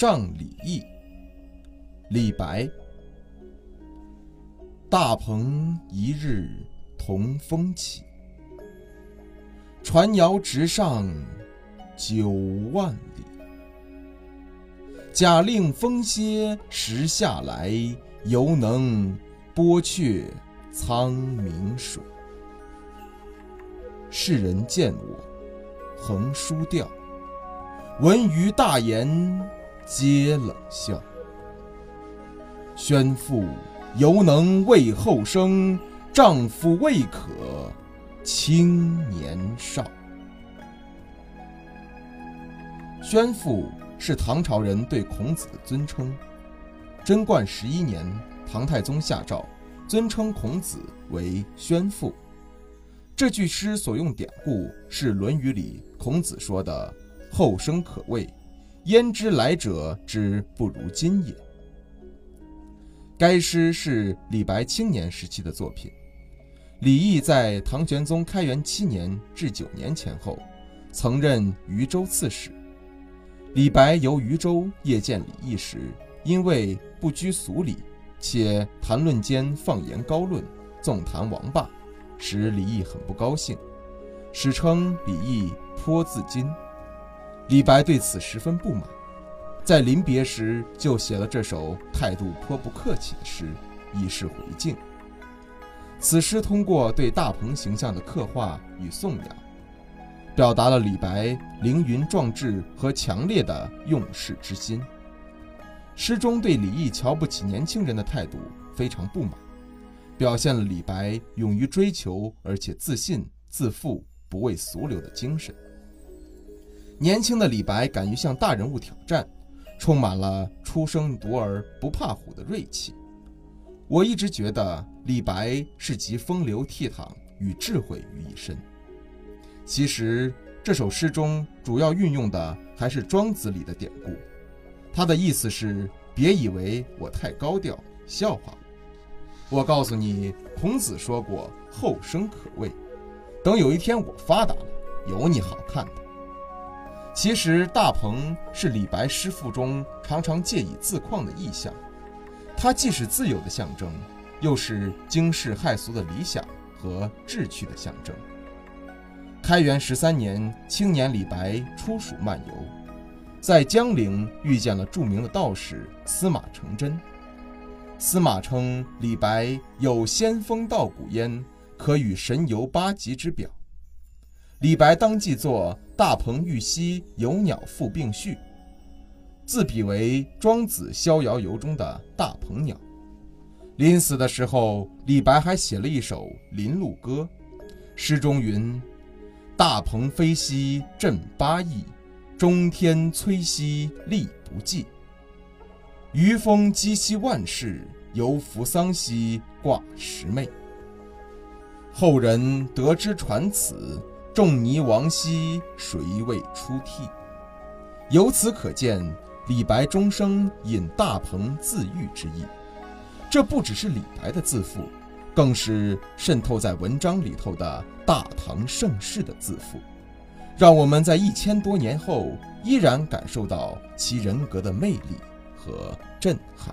上李益，李白。大鹏一日同风起，传谣直上九万里。假令风歇时下来，犹能波却苍溟水。世人见我横书调，闻余大言皆冷笑。宣父。犹能为后生，丈夫未可轻年少。宣父是唐朝人对孔子的尊称。贞观十一年，唐太宗下诏，尊称孔子为宣父。这句诗所用典故是《论语》里孔子说的“后生可畏，焉知来者之不如今也”。该诗是李白青年时期的作品。李益在唐玄宗开元七年至九年前后，曾任渝州刺史。李白游渝州夜见李益时，因为不拘俗礼，且谈论间放言高论，纵谈王霸，使李益很不高兴，史称李益颇自矜。李白对此十分不满。在临别时，就写了这首态度颇不客气的诗，以示回敬。此诗通过对大鹏形象的刻画与颂扬，表达了李白凌云壮志和强烈的用世之心。诗中对李益瞧不起年轻人的态度非常不满，表现了李白勇于追求而且自信、自负、不畏俗流的精神。年轻的李白敢于向大人物挑战。充满了初生犊儿不怕虎的锐气。我一直觉得李白是集风流倜傥与智慧于一身。其实这首诗中主要运用的还是《庄子》里的典故，他的意思是：别以为我太高调，笑话我。我告诉你，孔子说过“后生可畏”，等有一天我发达了，有你好看的。其实，大鹏是李白诗赋中常常借以自况的意象，它既是自由的象征，又是惊世骇俗的理想和志趣的象征。开元十三年，青年李白出蜀漫游，在江陵遇见了著名的道士司马承祯。司马称李白有仙风道骨焉，可与神游八极之表。李白当即作《大鹏欲兮有鸟赋并序》，自比为《庄子逍遥游》中的大鹏鸟。临死的时候，李白还写了一首《临路歌》，诗中云：“大鹏飞兮振八翼，中天摧兮力不济。余风击兮万世，犹扶桑兮挂石妹。”后人得知传此。仲尼亡兮，谁为出涕？由此可见，李白终生引大鹏自喻之意。这不只是李白的自负，更是渗透在文章里头的大唐盛世的自负，让我们在一千多年后依然感受到其人格的魅力和震撼。